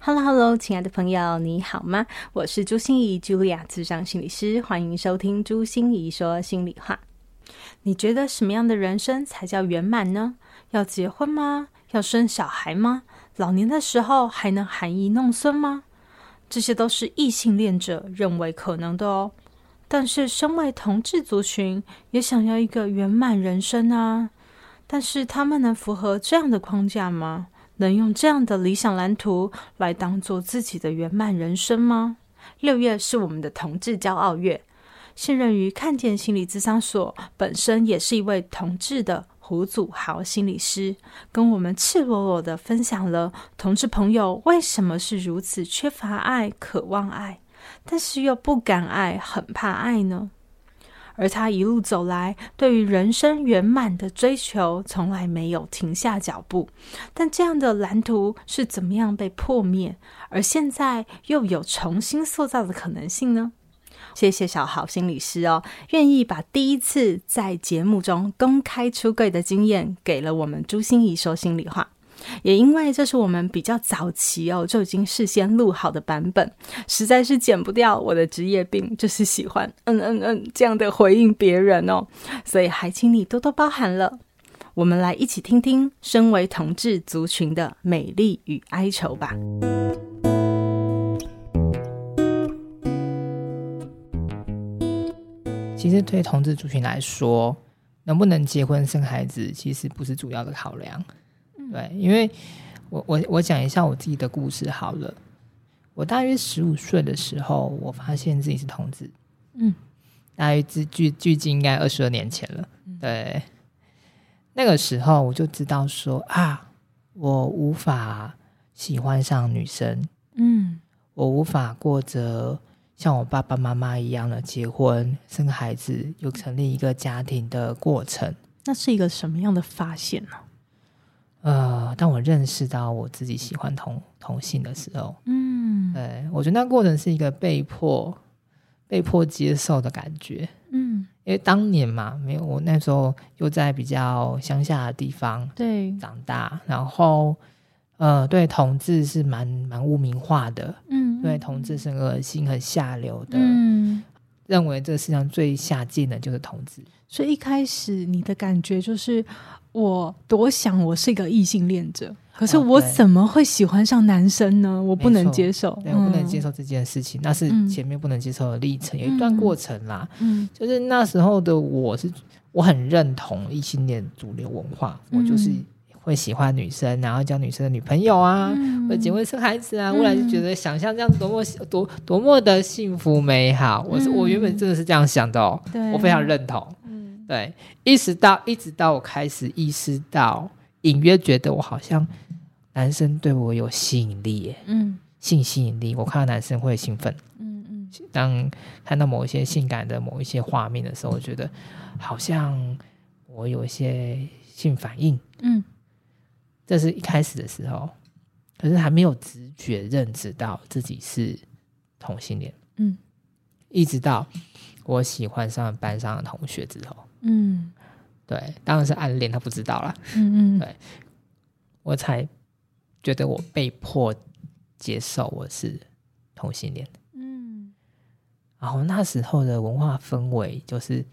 Hello，Hello，亲爱的朋友，你好吗？我是朱心仪，Julia，咨商心理师，欢迎收听朱心仪说心里话。你觉得什么样的人生才叫圆满呢？要结婚吗？要生小孩吗？老年的时候还能含饴弄孙吗？这些都是异性恋者认为可能的哦。但是身为同志族群，也想要一个圆满人生啊。但是他们能符合这样的框架吗？能用这样的理想蓝图来当做自己的圆满人生吗？六月是我们的同志骄傲月，现任于看见心理咨商所，本身也是一位同志的胡祖豪心理师，跟我们赤裸裸的分享了同志朋友为什么是如此缺乏爱、渴望爱，但是又不敢爱、很怕爱呢？而他一路走来，对于人生圆满的追求从来没有停下脚步。但这样的蓝图是怎么样被破灭，而现在又有重新塑造的可能性呢？谢谢小豪心理师哦，愿意把第一次在节目中公开出柜的经验给了我们朱心仪说心里话。也因为这是我们比较早期哦，就已经事先录好的版本，实在是剪不掉我的职业病，就是喜欢嗯嗯嗯这样的回应别人哦，所以还请你多多包涵了。我们来一起听听身为同志族群的美丽与哀愁吧。其实对同志族群来说，能不能结婚生孩子，其实不是主要的考量。对，因为我我我讲一下我自己的故事好了。我大约十五岁的时候，我发现自己是同志。嗯，大约距距距今应该二十二年前了。对，那个时候我就知道说啊，我无法喜欢上女生。嗯，我无法过着像我爸爸妈妈一样的结婚、生孩子、又成立一个家庭的过程。那是一个什么样的发现呢？呃，当我认识到我自己喜欢同同性的时候，嗯，对，我觉得那过程是一个被迫被迫接受的感觉，嗯，因为当年嘛，没有我那时候又在比较乡下的地方对长大，然后呃，对同志是蛮蛮污名化的，嗯，对同志是很恶心、很下流的，嗯，认为这世上最下贱的就是同志，所以一开始你的感觉就是。我多想我是一个异性恋者，可是我怎么会喜欢上男生呢？哦、我不能接受，对，我不能接受这件事情，嗯、那是前面不能接受的历程，嗯、有一段过程啦。嗯，就是那时候的我是，我很认同异性恋主流文化，嗯、我就是会喜欢女生，然后交女生的女朋友啊，嗯、或者结婚生孩子啊，后来、嗯、就觉得想象这样子多么多多么的幸福美好。我是我原本真的是这样想的哦，对我非常认同。对，一直到一直到我开始意识到，隐约觉得我好像男生对我有吸引力，嗯，性吸引力，我看到男生会兴奋，嗯嗯，当看到某一些性感的某一些画面的时候，我觉得好像我有一些性反应，嗯，这是一开始的时候，可是还没有直觉认知到自己是同性恋。嗯，一直到我喜欢上班上的同学之后，嗯，对，当然是暗恋，他不知道啦。嗯嗯，对，我才觉得我被迫接受我是同性恋。嗯，然后那时候的文化氛围就是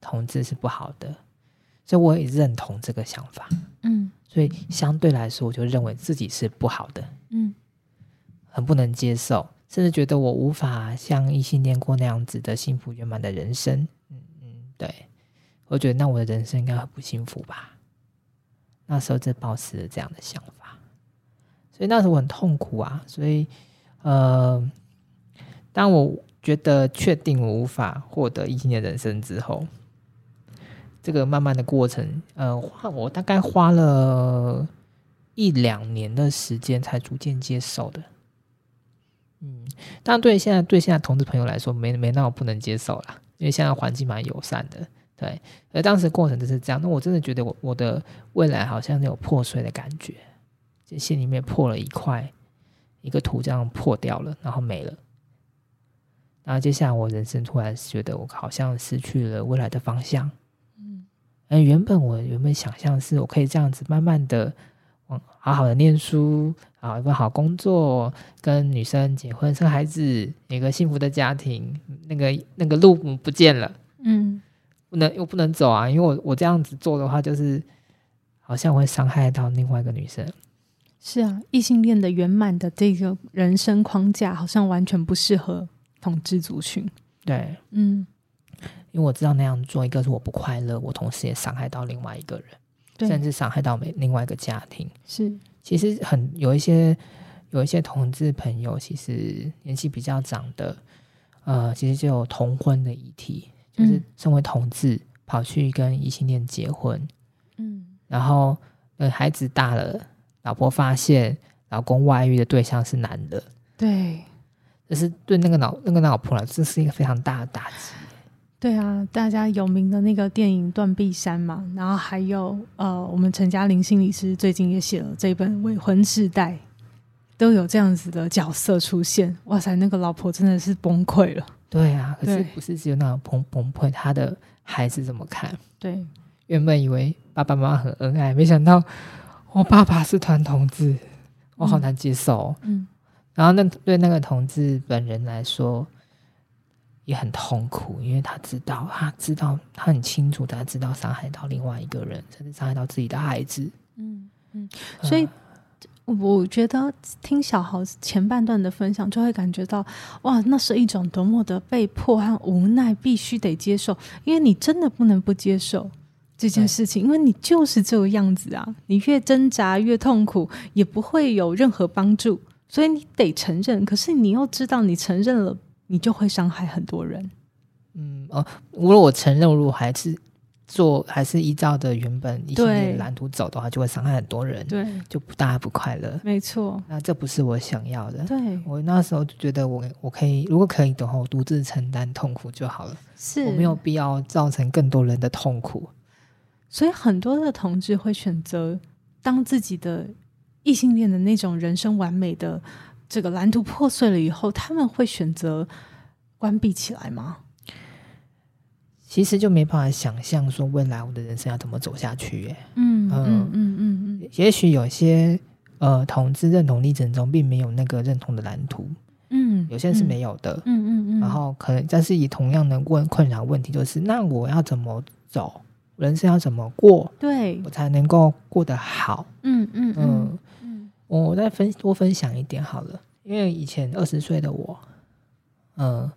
同志是不好的。所以我也认同这个想法，嗯，所以相对来说，我就认为自己是不好的，嗯，很不能接受，甚至觉得我无法像异性恋过那样子的幸福圆满的人生，嗯嗯，对，我觉得那我的人生应该很不幸福吧。那时候就抱持了这样的想法，所以那时候我很痛苦啊。所以，呃，当我觉得确定我无法获得异性的人生之后。这个慢慢的过程，呃，花我大概花了一两年的时间才逐渐接受的。嗯，但对现在对现在同志朋友来说，没没那么不能接受啦，因为现在环境蛮友善的，对。而当时过程就是这样，那我真的觉得我我的未来好像有破碎的感觉，就心里面破了一块，一个图这样破掉了，然后没了。然后接下来我人生突然觉得我好像失去了未来的方向。嗯原本我原本想象是我可以这样子慢慢的，好好的念书，好一份好工作，跟女生结婚生孩子，一个幸福的家庭，那个那个路不见了，嗯，不能又不能走啊，因为我我这样子做的话，就是好像会伤害到另外一个女生。是啊，异性恋的圆满的这个人生框架，好像完全不适合统治族群。对，嗯。因为我知道那样做，一个是我不快乐，我同时也伤害到另外一个人，对甚至伤害到每另外一个家庭。是，其实很有一些有一些同志朋友，其实年纪比较长的，呃，其实就有同婚的议题，就是身为同志跑去跟异性恋结婚，嗯，然后呃孩子大了，老婆发现老公外遇的对象是男的，对，这是对那个老那个老婆来，这是一个非常大的打击。对啊，大家有名的那个电影《断臂山》嘛，然后还有呃，我们陈嘉玲心理师最近也写了这本《未婚世代》，都有这样子的角色出现。哇塞，那个老婆真的是崩溃了。对啊，可是不是只有那种崩崩溃，他的孩子怎么看？对，原本以为爸爸妈妈很恩爱，没想到我爸爸是团同志，我好难接受。嗯，嗯然后那对那个同志本人来说。也很痛苦，因为他知道，他知道，他很清楚，他知道伤害到另外一个人，甚至伤害到自己的孩子。嗯嗯，所以、呃、我觉得听小豪前半段的分享，就会感觉到，哇，那是一种多么的被迫和无奈，必须得接受，因为你真的不能不接受这件事情，因为你就是这个样子啊，你越挣扎越痛苦，也不会有任何帮助，所以你得承认。可是你又知道，你承认了。你就会伤害很多人。嗯哦，如果我承认，如果还是做，还是依照的原本异性恋蓝图走的话，就会伤害很多人。对，就不大家不快乐。没错，那这不是我想要的。对，我那时候就觉得我，我我可以，如果可以的话，我独自承担痛苦就好了。是，我没有必要造成更多人的痛苦。所以很多的同志会选择当自己的异性恋的那种人生完美的。这个蓝图破碎了以后，他们会选择关闭起来吗？其实就没办法想象说未来我的人生要怎么走下去耶。嗯嗯。嗯嗯嗯，也许有些呃同志认同历程中并没有那个认同的蓝图，嗯，有些人是没有的，嗯嗯嗯，然后可能但是以同样的问困扰问题，就是那我要怎么走，人生要怎么过，对。我才能够过得好？嗯嗯嗯。嗯。嗯。我再分多分享一点好了，因为以前二十岁的我，嗯，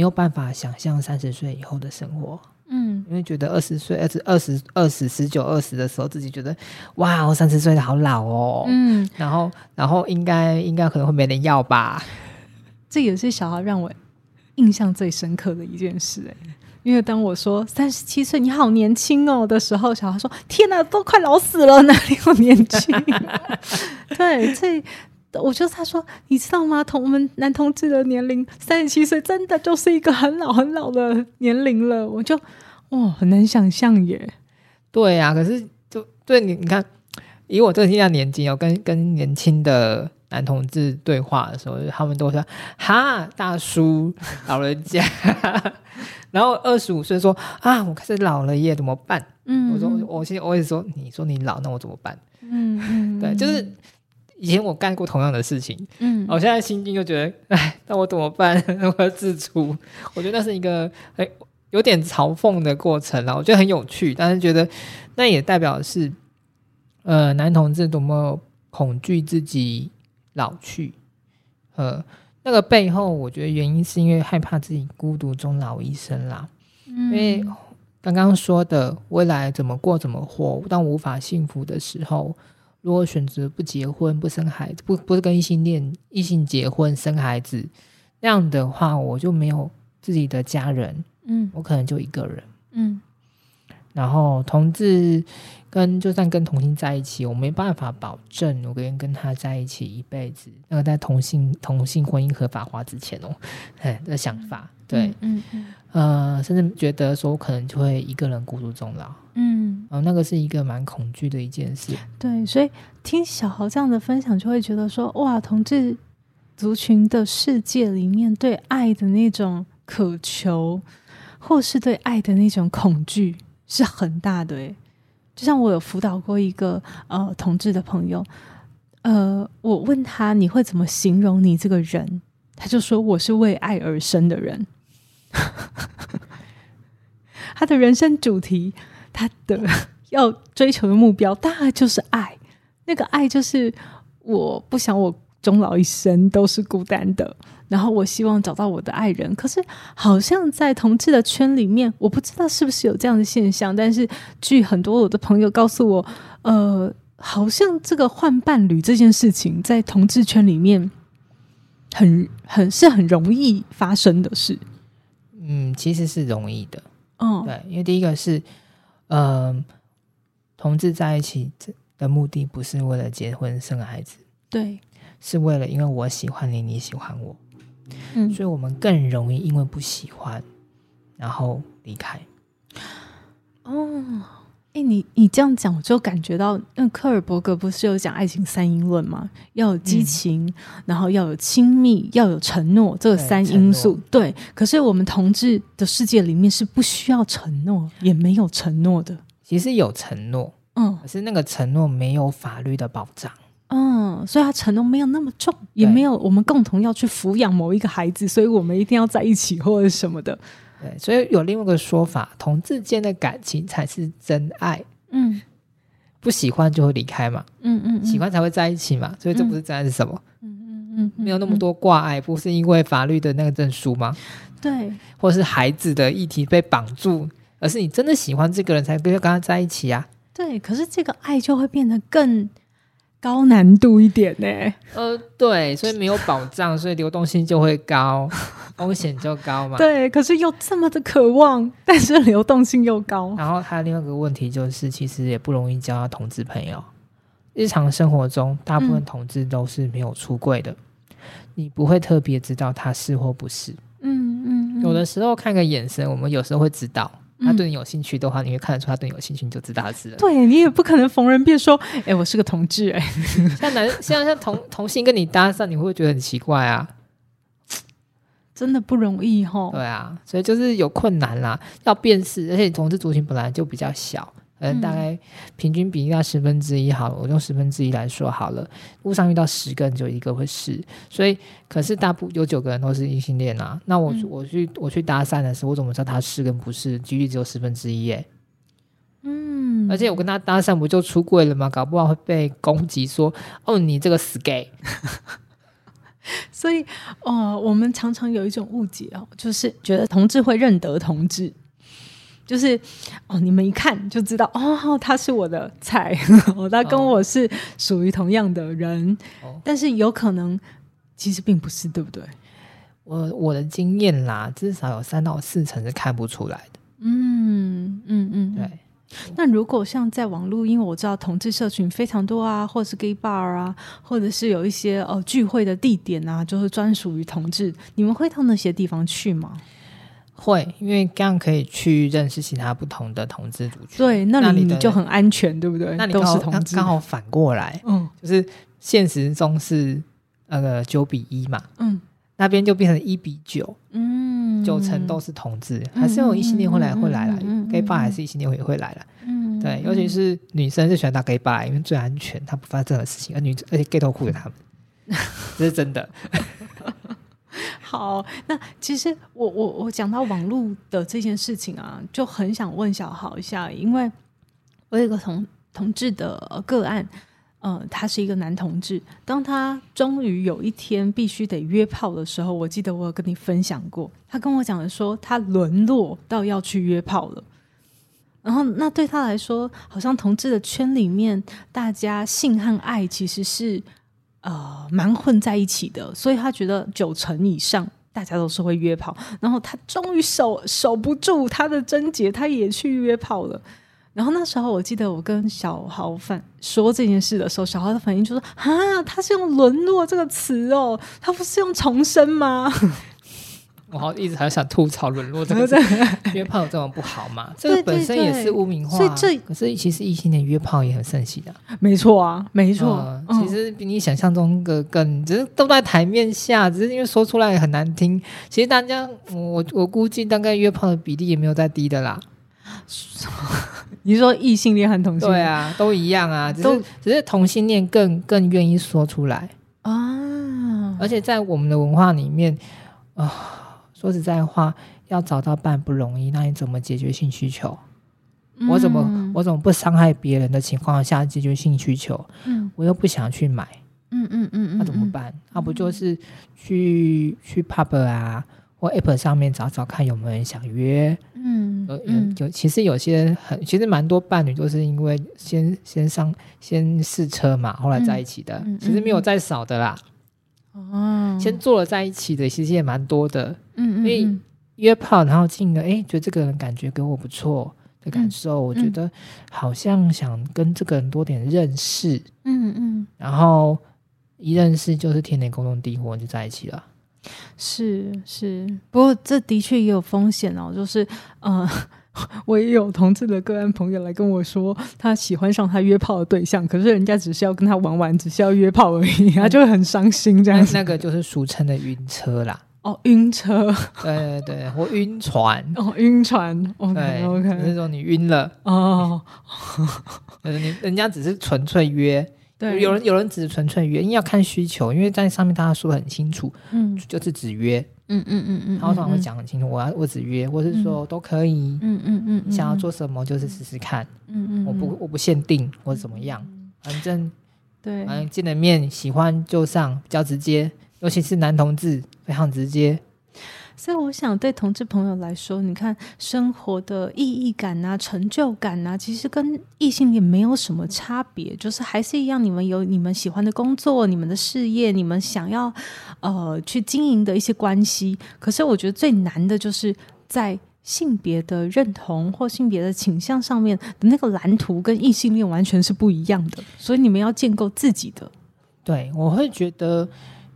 没有办法想象三十岁以后的生活，嗯，因为觉得二十岁、二十二十二十十九二十的时候，自己觉得哇，我三十岁的好老哦，嗯，然后然后应该应该可能会没人要吧，这也是小孩让我印象最深刻的一件事哎。因为当我说三十七岁你好年轻哦的时候，小孩说：“天哪，都快老死了，哪里有年轻？” 对，这我就他说：“你知道吗？同我们男同志的年龄三十七岁，真的就是一个很老很老的年龄了。”我就哇，很难想象耶。对呀、啊，可是就对你，你看，以我这个现年纪哦，跟跟年轻的男同志对话的时候，他们都说哈大叔老人家，然后二十五岁说啊我开始老了耶怎么办？嗯，我说我现在我也说你说你老那我怎么办？嗯嗯，对，就是以前我干过同样的事情，嗯，我现在心境就觉得哎，那我怎么办？我要自处，我觉得那是一个哎有点嘲讽的过程啦，我觉得很有趣，但是觉得那也代表的是。呃，男同志多么恐惧自己老去，呃，那个背后，我觉得原因是因为害怕自己孤独终老一生啦。嗯，因为刚刚说的未来怎么过怎么活，当无法幸福的时候，如果选择不结婚不生孩子，不不是跟异性恋异性结婚生孩子，那样的话，我就没有自己的家人，嗯，我可能就一个人，嗯。然后同志跟就算跟同性在一起，我没办法保证我跟跟他在一起一辈子。那个在同性同性婚姻合法化之前哦，哎的想法，对，嗯嗯，呃，甚至觉得说我可能就会一个人孤独终老，嗯，哦，那个是一个蛮恐惧的一件事。对，所以听小豪这样的分享，就会觉得说，哇，同志族群的世界里面对爱的那种渴求，或是对爱的那种恐惧。是很大的诶，就像我有辅导过一个呃同志的朋友，呃，我问他你会怎么形容你这个人，他就说我是为爱而生的人。他的人生主题，他的 要追求的目标，大概就是爱。那个爱就是我不想我终老一生都是孤单的。然后我希望找到我的爱人，可是好像在同志的圈里面，我不知道是不是有这样的现象。但是据很多我的朋友告诉我，呃，好像这个换伴侣这件事情在同志圈里面很很是很容易发生的事。嗯，其实是容易的。嗯，对，因为第一个是，嗯、呃，同志在一起的目的不是为了结婚生孩子，对，是为了因为我喜欢你，你喜欢我。嗯，所以我们更容易因为不喜欢，然后离开。哦，哎，你你这样讲，我就感觉到，那科尔伯格不是有讲爱情三因论吗？要有激情，嗯、然后要有亲密，要有承诺，这个三因素。对，可是我们同志的世界里面是不需要承诺，也没有承诺的。其实有承诺，嗯，可是那个承诺没有法律的保障。嗯，所以他承诺没有那么重，也没有我们共同要去抚养某一个孩子，所以我们一定要在一起或者什么的。对，所以有另外一个说法，同志间的感情才是真爱。嗯，不喜欢就会离开嘛。嗯嗯，嗯，喜欢才会在一起嘛。所以这不是真爱是什么？嗯嗯嗯，嗯，没有那么多挂碍，不是因为法律的那个证书吗？对，或者是孩子的议题被绑住，而是你真的喜欢这个人才跟跟他在一起啊。对，可是这个爱就会变得更。高难度一点呢？呃，对，所以没有保障，所以流动性就会高，风险就高嘛。对，可是又这么的渴望，但是流动性又高。然后还有另外一个问题就是，其实也不容易交到同志朋友。日常生活中，大部分同志都是没有出柜的，嗯、你不会特别知道他是或不是。嗯嗯，有的时候看个眼神，我们有时候会知道。他对你有兴趣的话，你会看得出他对你有兴趣，你就知道他是。对，你也不可能逢人便说：“哎、欸，我是个同志。”哎，像男，像像同同性跟你搭讪，你会不会觉得很奇怪啊？真的不容易哦。对啊，所以就是有困难啦，要辨识，而且同志族群本来就比较小。嗯，大概平均比例到十分之一好了，我用十分之一来说好了。路上遇到十个人，就一个会是，所以可是大部有九个人都是异性恋啊。那我、嗯、我去我去搭讪的时候，我怎么知道他是跟不是？几率只有十分之一耶。嗯，而且我跟他搭讪不就出柜了吗？搞不好会被攻击说哦，你这个死 gay。所以哦、呃，我们常常有一种误解哦，就是觉得同志会认得同志。就是哦，你们一看就知道哦，他是我的菜，他跟我是属于同样的人，哦，但是有可能其实并不是，对不对？我我的经验啦，至少有三到四成是看不出来的。嗯嗯嗯，对。那如果像在网络，因为我知道同志社群非常多啊，或者是 gay bar 啊，或者是有一些哦聚会的地点啊，就是专属于同志，你们会到那些地方去吗？会，因为这样可以去认识其他不同的同志族群。对，那里你就很安全，对不对？那你都是同志，刚好反过来，嗯，就是现实中是那个九比一嘛，嗯，那边就变成一比九，嗯，九成都是同志，还是有异性恋会来会来了，gay bar 还是异性恋也会来了，嗯，对，尤其是女生就喜欢打 gay bar，因为最安全，她不发生任何事情，而女而且 gay 头裤给他们，这是真的。好，那其实我我我讲到网络的这件事情啊，就很想问小豪一下，因为我有个同同志的个案，呃，他是一个男同志，当他终于有一天必须得约炮的时候，我记得我有跟你分享过，他跟我讲的说，他沦落到要去约炮了，然后那对他来说，好像同志的圈里面，大家性和爱其实是。呃，蛮混在一起的，所以他觉得九成以上大家都是会约炮，然后他终于守守不住他的贞洁，他也去约炮了。然后那时候我记得我跟小豪反说这件事的时候，小豪的反应就说：“啊，他是用沦落这个词哦，他不是用重生吗？”我好一直还想吐槽沦落这个 字，约炮有这么不好吗？这个本身也是污名化，啊，所以这可是其实异性恋约炮也很盛行的，啊，没错啊，没错，呃嗯，其实比你想象中的更，只是都在台面下，只是因为说出来很难听。其实大家，我我估计大概约炮的比例也没有再低的啦。你说异性恋和同性恋，对啊，都一样啊，只是只是同性恋更更愿意说出来啊，而且在我们的文化里面啊。呃说实在话，要找到伴不容易。那你怎么解决性需求？嗯、我怎么我怎么不伤害别人的情况下解决性需求？嗯，我又不想去买。嗯嗯嗯，那怎么办？那、不就是去去 pub 啊，或 app 上面找找看有没有人想约？嗯，有有，其实有些很，其实蛮多伴侣都是因为先先上先试车嘛，后来在一起的。嗯、其实没有再少的啦。哦，先做了在一起的，其实也蛮多的。嗯，所以约炮，然后进了，哎，觉得这个人感觉给我不错的感受，嗯、我觉得好像想跟这个人多点认识。嗯嗯，然后一认识就是天雷勾动地火，就在一起了。是是，不过这的确也有风险哦，就是呃。我也有同志的个案朋友来跟我说，他喜欢上他约炮的对象，可是人家只是要跟他玩玩，只是要约炮而已，他就会很伤心这样子。那个就是俗称的晕车啦。哦，晕车。对对对，或晕船。哦，晕船。OK OK，那种你晕了哦。呃，你人家只是纯粹约。对，有人有人只是纯粹约，因为要看需求，因为在上面大家说的很清楚，嗯，就是只约。嗯嗯嗯嗯，他通常会讲很清楚，我要我只约，或是说都可以，嗯嗯嗯，你想要做什么就是试试看，嗯嗯，我不我不限定或者怎么样，反正对，反正见了面喜欢就上，比较直接，尤其是男同志非常直接。所以我想，对同志朋友来说，你看生活的意义感啊、成就感啊，其实跟异性恋没有什么差别，就是还是一样，你们有你们喜欢的工作、你们的事业、你们想要呃去经营的一些关系。可是我觉得最难的就是在性别的认同或性别的倾向上面的那个蓝图，跟异性恋完全是不一样的。所以你们要建构自己的。对，我会觉得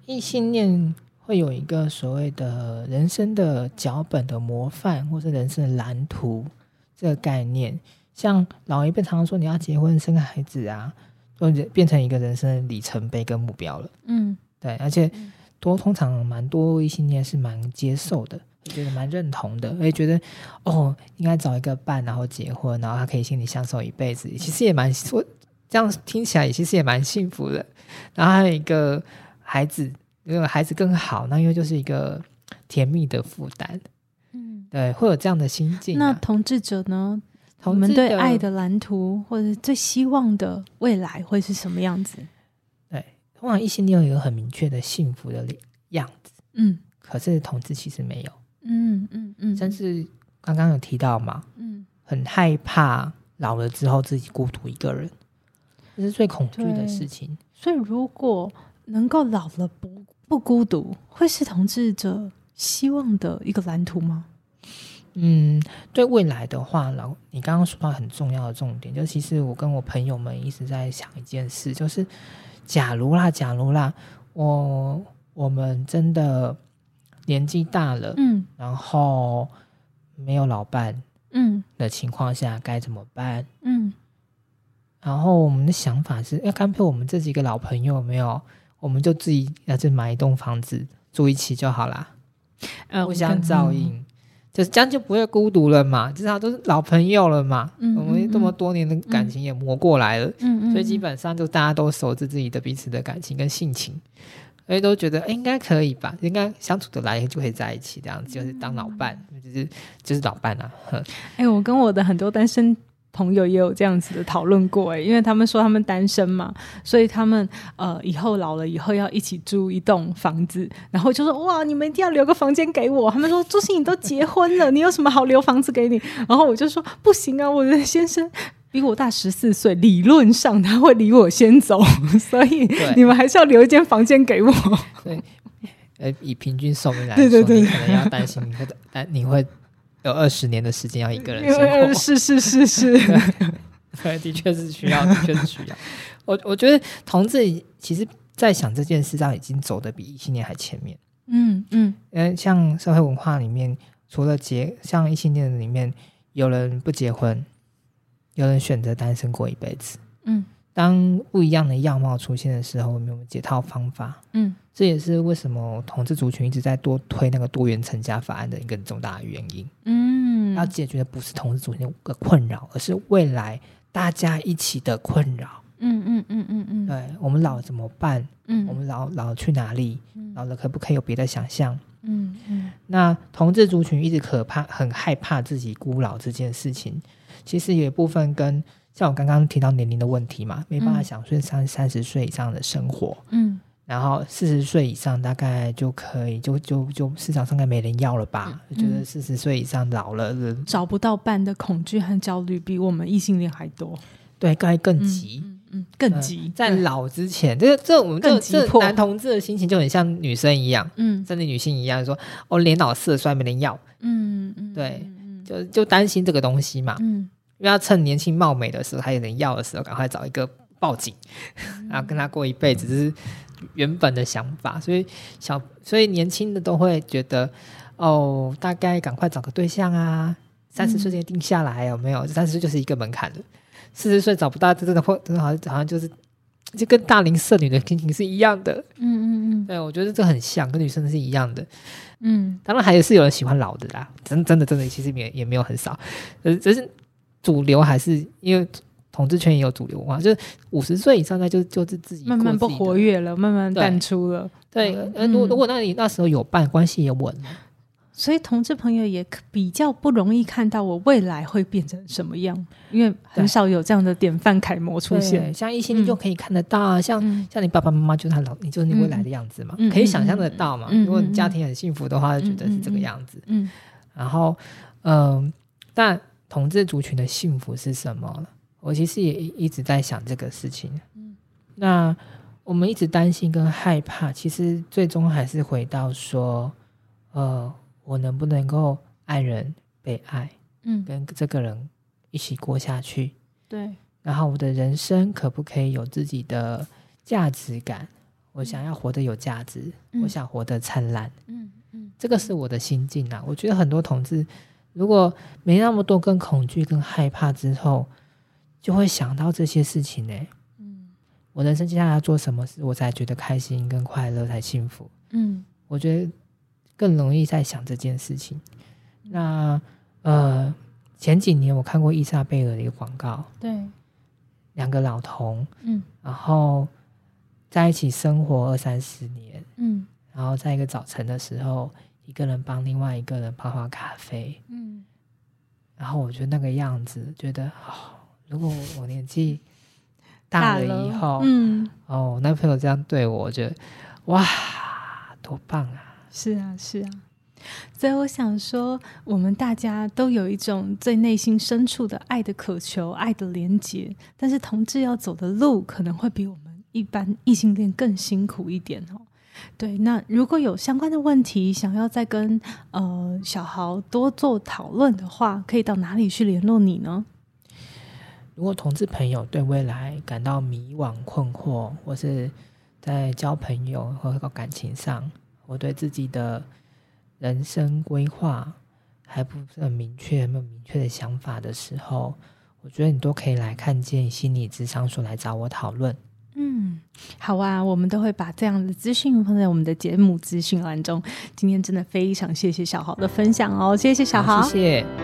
异性恋。会有一个所谓的人生的脚本的模范，或是人生的蓝图这个概念。像老一辈常常说，你要结婚生个孩子啊，就变成一个人生的里程碑跟目标了。嗯，对，而且多通常蛮多异性恋是蛮接受的，觉得蛮认同的，也觉得哦，应该找一个伴，然后结婚，然后他可以心里相守一辈子。其实也蛮说这样听起来，也其实也蛮幸福的。然后还有一个孩子。因为孩子更好，那因为就是一个甜蜜的负担，嗯，对，会有这样的心境啊。那同志者呢？我们对爱的蓝图，或者最希望的未来会是什么样子？对，通常异性恋有一个很明确的幸福的样子，嗯，可是同志其实没有，嗯嗯嗯，甚至刚刚有提到嘛，嗯，很害怕老了之后自己孤独一个人，这是最恐惧的事情。所以如果能够老了不不孤独，会是同志者希望的一个蓝图吗？嗯，对未来的话，老你刚刚说到很重要的重点，就其实我跟我朋友们一直在想一件事，就是假如啦，假如啦，我我们真的年纪大了，嗯，然后没有老伴，嗯的情况下该怎么办？嗯，然后我们的想法是，要干脆我们这几个老朋友没有，我们就自己要去买一栋房子住一起就好啦，互相照应。就是这样就不会孤独了嘛，至少都是老朋友了嘛。嗯，我们这么多年的感情也磨过来了，嗯，所以基本上就大家都熟知自己的彼此的感情跟性情，所以都觉得哎，应该可以吧，应该相处得来就可以在一起这样子，就是当老伴，就是就是老伴啊。哎，我跟我的很多单身。朋友也有这样子的讨论过哎，因为他们说他们单身嘛，所以他们呃以后老了以后要一起租一栋房子，然后就说哇，你们一定要留个房间给我。他们说朱星你都结婚了，你有什么好留房子给你？然后我就说不行啊，我的先生比我大十四岁，理论上他会离我先走，所以你们还是要留一间房间给我。对，呃，以平均寿命来说，对对对，你可能要担心你会担你会。有二十年的时间要一个人生活，是是是是，对，的确是需要，的确是需要。我我觉得同志其实，在想这件事上已经走得比异性恋还前面。嗯嗯，嗯像社会文化里面，除了结，像异性恋里面，有人不结婚，有人选择单身过一辈子。嗯。当不一样的样貌出现的时候，我们有解套方法。嗯，这也是为什么同志族群一直在多推那个多元成家法案的一个重大的原因。嗯，要解决的不是同志族群的困扰，而是未来大家一起的困扰。嗯嗯嗯嗯嗯，对，我们老了怎么办？嗯，我们老老了去哪里？老了可不可以有别的想象？嗯嗯，那同志族群一直可怕，很害怕自己孤老这件事情，其实有一部分跟。像我刚刚提到年龄的问题嘛，没办法享受三三十岁以上的生活，嗯，然后四十岁以上大概就可以，就就就市场上应该没人要了吧？嗯、觉得四十岁以上老了人找不到伴的恐惧和焦虑比我们异性恋还多，对，更更急，嗯，嗯，更急，呃、在老之前，这这我们这这男同志的心情就很像女生一样，嗯，甚至女性一样，说哦，年老色衰没人要，嗯嗯，对，就就担心这个东西嘛，嗯。因为要趁年轻貌美的时候，还有人要的时候，赶快找一个报警，然后跟他过一辈子，这是原本的想法。所以小，所以年轻的都会觉得，哦，大概赶快找个对象啊，三十岁就定下来，有没有？三十岁就是一个门槛了。四十岁找不到，真的会，真的好像好像就是，就跟大龄剩女的心情是一样的。嗯嗯嗯，对，我觉得这很像，跟女生是一样的。嗯，当然还是有人喜欢老的啦，真真的真的，其实也也没有很少，呃，只是。主流还是因为同志圈也有主流啊，就是五十岁以上，那就就是自己慢慢不活跃了，慢慢淡出了。对，嗯，如果如果那你那时候有伴，关系也稳了，所以同志朋友也比较不容易看到我未来会变成什么样，因为很少有这样的典范楷模出现。像异性恋就可以看得到啊，像像你爸爸妈妈就是他老，你就是你未来的样子嘛，可以想象得到嘛。如果你家庭很幸福的话，就觉得是这个样子。嗯，然后嗯，但。同志族群的幸福是什么？我其实也一直在想这个事情。嗯，那我们一直担心跟害怕，其实最终还是回到说，呃，我能不能够爱人、被爱，嗯，跟这个人一起过下去？对。然后我的人生可不可以有自己的价值感？我想要活得有价值，嗯，我想活得灿烂。嗯嗯，这个是我的心境啊。我觉得很多同志。如果没那么多跟恐惧、跟害怕之后，就会想到这些事情呢、欸。嗯，我人生接下来要做什么事，我才觉得开心、跟快乐、才幸福。嗯，我觉得更容易在想这件事情。那呃，前几年我看过伊莎贝尔的一个广告，对，两个老同，嗯，然后在一起生活二三十年，嗯，然后在一个早晨的时候。一个人帮另外一个人泡泡咖啡，嗯，然后我觉得那个样子，觉得哦，如果我年纪大了以后，嗯，哦，男朋友这样对我，我觉得哇，多棒啊！是啊，是啊，所以我想说，我们大家都有一种最内心深处的爱的渴求，爱的连结，但是同志要走的路，可能会比我们一般异性恋更辛苦一点哦。对，那如果有相关的问题，想要再跟呃小豪多做讨论的话，可以到哪里去联络你呢？如果同志朋友对未来感到迷惘困惑，或是在交朋友和感情上，我对自己的人生规划还不是很明确、没有明确的想法的时候，我觉得你都可以来看见心理咨商所来找我讨论。嗯，好啊，我们都会把这样的资讯放在我们的节目资讯栏中。今天真的非常谢谢小豪的分享哦，谢谢小豪，谢谢。